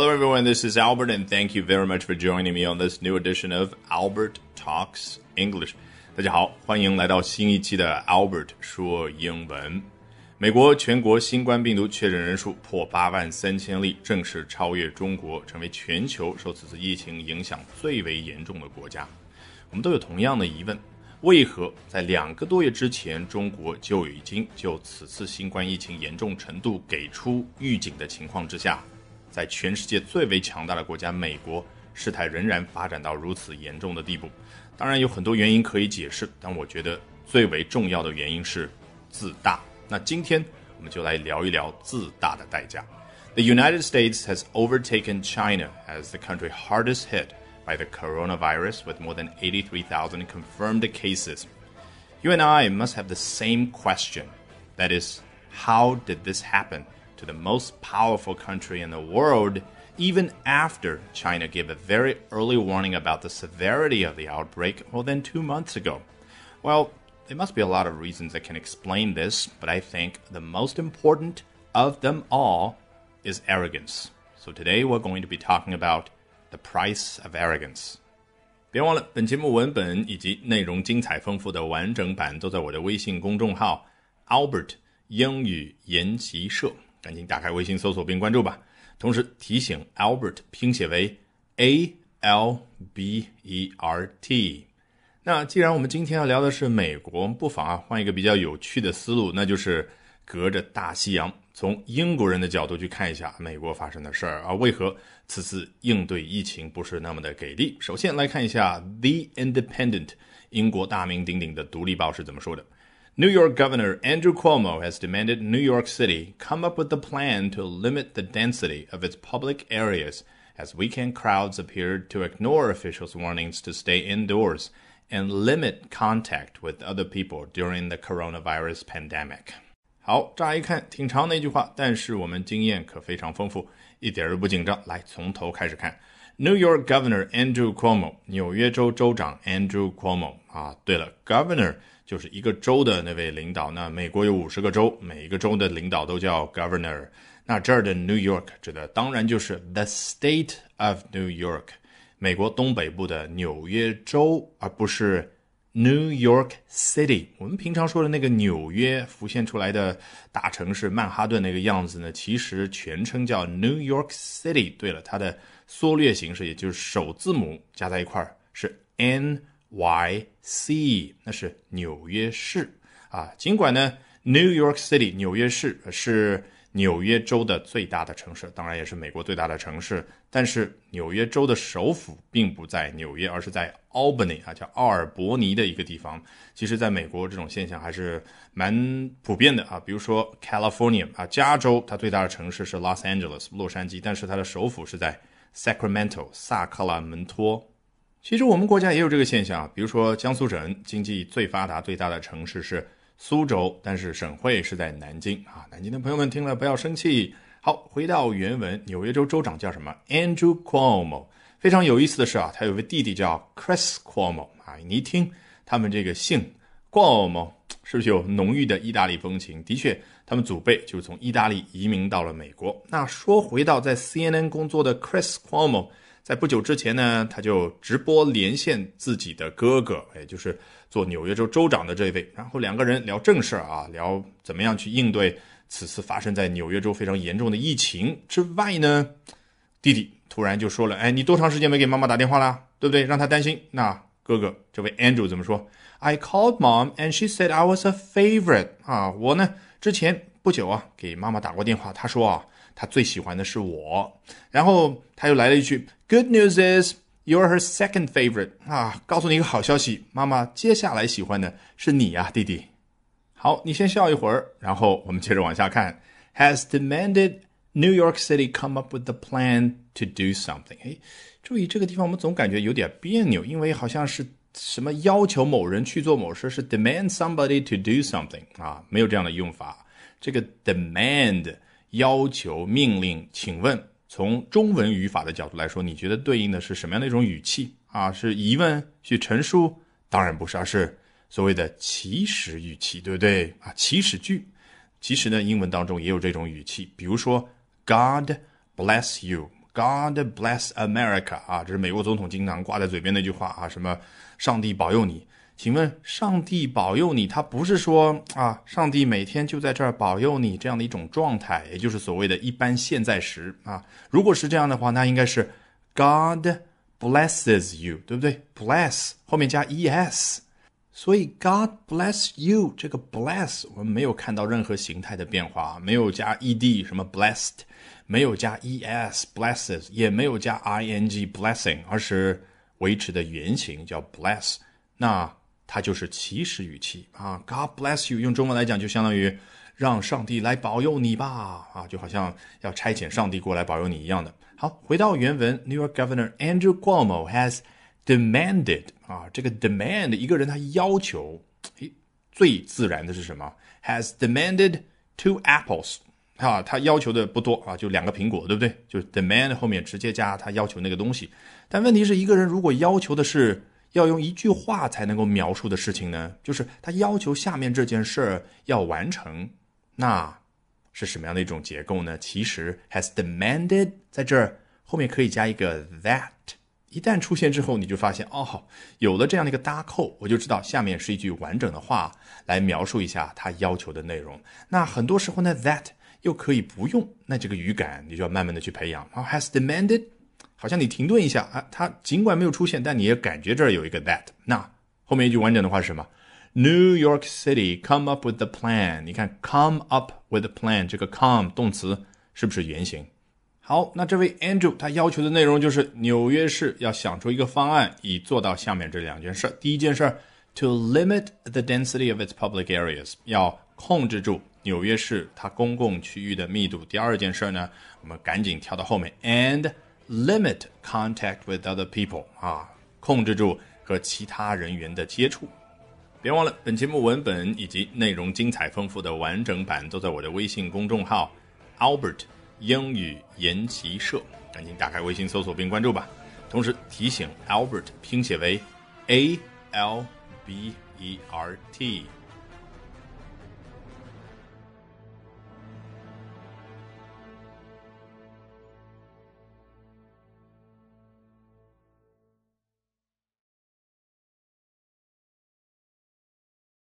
Hello, everyone. This is Albert, and thank you very much for joining me on this new edition of Albert Talks English. 大家好，欢迎来到新一期的 Albert 说英文。美国全国新冠病毒确诊人数破八万三千例，正式超越中国，成为全球受此次疫情影响最为严重的国家。我们都有同样的疑问：为何在两个多月之前，中国就已经就此次新冠疫情严重程度给出预警的情况之下？在全世界最为强大的国家美国，事态仍然发展到如此严重的地步。当然有很多原因可以解释，但我觉得最为重要的原因是自大。那今天我们就来聊一聊自大的代价。The United States has overtaken China as the country hardest hit by the coronavirus, with more than 83,000 confirmed cases. You and I must have the same question. That is, how did this happen? to the most powerful country in the world, even after China gave a very early warning about the severity of the outbreak more than two months ago. Well, there must be a lot of reasons that can explain this, but I think the most important of them all is arrogance. So today we're going to be talking about the price of arrogance. 别忘了，本节目文本以及内容精彩丰富的完整版都在我的微信公众号 Albert 英语研习社。 赶紧打开微信搜索并关注吧。同时提醒，Albert 拼写为 A L B E R T。那既然我们今天要聊的是美国，不妨啊换一个比较有趣的思路，那就是隔着大西洋，从英国人的角度去看一下美国发生的事儿啊，为何此次应对疫情不是那么的给力？首先来看一下《The Independent》，英国大名鼎鼎的独立报是怎么说的。New York Governor Andrew Cuomo has demanded New York City come up with a plan to limit the density of its public areas as weekend crowds appeared to ignore officials' warnings to stay indoors and limit contact with other people during the coronavirus pandemic. 好，乍一看挺长的一句话，但是我们经验可非常丰富，一点儿都不紧张。来，从头开始看。 New York Governor Andrew Cuomo，纽约州州长 Andrew Cuomo 啊。对了，Governor 就是一个州的那位领导。那美国有五十个州，每一个州的领导都叫 governor。那这儿的 New York 指的当然就是 the state of New York，美国东北部的纽约州，而不是 New York City。我们平常说的那个纽约浮现出来的大城市曼哈顿那个样子呢，其实全称叫 New York City。对了，它的缩略形式也就是首字母加在一块儿是 N。Y C，那是纽约市啊。尽管呢，New York City 纽约市是纽约州的最大的城市，当然也是美国最大的城市。但是纽约州的首府并不在纽约，而是在 Albany 啊，叫奥尔伯尼的一个地方。其实，在美国这种现象还是蛮普遍的啊。比如说 California 啊，加州它最大的城市是 Los Angeles 洛杉矶，但是它的首府是在 Sacramento 萨克拉门托。其实我们国家也有这个现象，比如说江苏省经济最发达、最大的城市是苏州，但是省会是在南京啊。南京的朋友们听了不要生气。好，回到原文，纽约州州长叫什么？Andrew Cuomo。非常有意思的是啊，他有个弟弟叫 Chris Cuomo 啊。你一听他们这个姓 Cuomo，是不是有浓郁的意大利风情？的确，他们祖辈就是从意大利移民到了美国。那说回到在 CNN 工作的 Chris Cuomo。在不久之前呢，他就直播连线自己的哥哥，也就是做纽约州州长的这位，然后两个人聊正事儿啊，聊怎么样去应对此次发生在纽约州非常严重的疫情之外呢，弟弟突然就说了：“哎，你多长时间没给妈妈打电话了？对不对？让他担心。”那哥哥这位 Andrew 怎么说？I called mom and she said I was a favorite。啊，我呢之前不久啊给妈妈打过电话，她说啊。他最喜欢的是我，然后他又来了一句：“Good news is you're her second favorite。”啊，告诉你一个好消息，妈妈接下来喜欢的是你呀，弟弟。好，你先笑一会儿，然后我们接着往下看。Has demanded New York City come up with the plan to do something。哎，注意这个地方，我们总感觉有点别扭，因为好像是什么要求某人去做某事，是 demand somebody to do something 啊，没有这样的用法。这个 demand。要求命令，请问从中文语法的角度来说，你觉得对应的是什么样的一种语气啊？是疑问去陈述？当然不是，而是所谓的祈使语气，对不对啊？祈使句，其实呢，英文当中也有这种语气，比如说 God bless you。God bless America 啊，这是美国总统经常挂在嘴边那句话啊，什么上帝保佑你。请问上帝保佑你，他不是说啊，上帝每天就在这儿保佑你这样的一种状态，也就是所谓的一般现在时啊。如果是这样的话，那应该是 God blesses you，对不对？bless 后面加 es。所以 God bless you 这个 bless 我们没有看到任何形态的变化，没有加 ed 什么 blessed，没有加 es blesses，也没有加 ing blessing，而是维持的原形叫 bless，那它就是祈使语气啊。God bless you 用中文来讲就相当于让上帝来保佑你吧啊，就好像要差遣上帝过来保佑你一样的。好，回到原文，New York Governor Andrew Cuomo has demanded 啊，这个 demand 一个人他要求，诶，最自然的是什么？Has demanded two apples 啊，他要求的不多啊，就两个苹果，对不对？就是 demand 后面直接加他要求那个东西。但问题是一个人如果要求的是要用一句话才能够描述的事情呢，就是他要求下面这件事儿要完成，那是什么样的一种结构呢？其实 has demanded 在这儿后面可以加一个 that。一旦出现之后，你就发现哦，有了这样的一个搭扣，我就知道下面是一句完整的话来描述一下他要求的内容。那很多时候呢，that 又可以不用，那这个语感你就要慢慢的去培养。然后 has demanded，好像你停顿一下啊，它尽管没有出现，但你也感觉这儿有一个 that。那后面一句完整的话是什么？New York City come up with the plan。你看 come up with the plan 这个 come 动词是不是原形？好，那这位 Andrew 他要求的内容就是纽约市要想出一个方案，以做到下面这两件事。第一件事，to limit the density of its public areas，要控制住纽约市它公共区域的密度。第二件事呢，我们赶紧跳到后面，and limit contact with other people，啊，控制住和其他人员的接触。别忘了，本节目文本以及内容精彩丰富的完整版都在我的微信公众号 Albert。英语研习社，赶紧打开微信搜索并关注吧。同时提醒，Albert 拼写为 A L B E R T。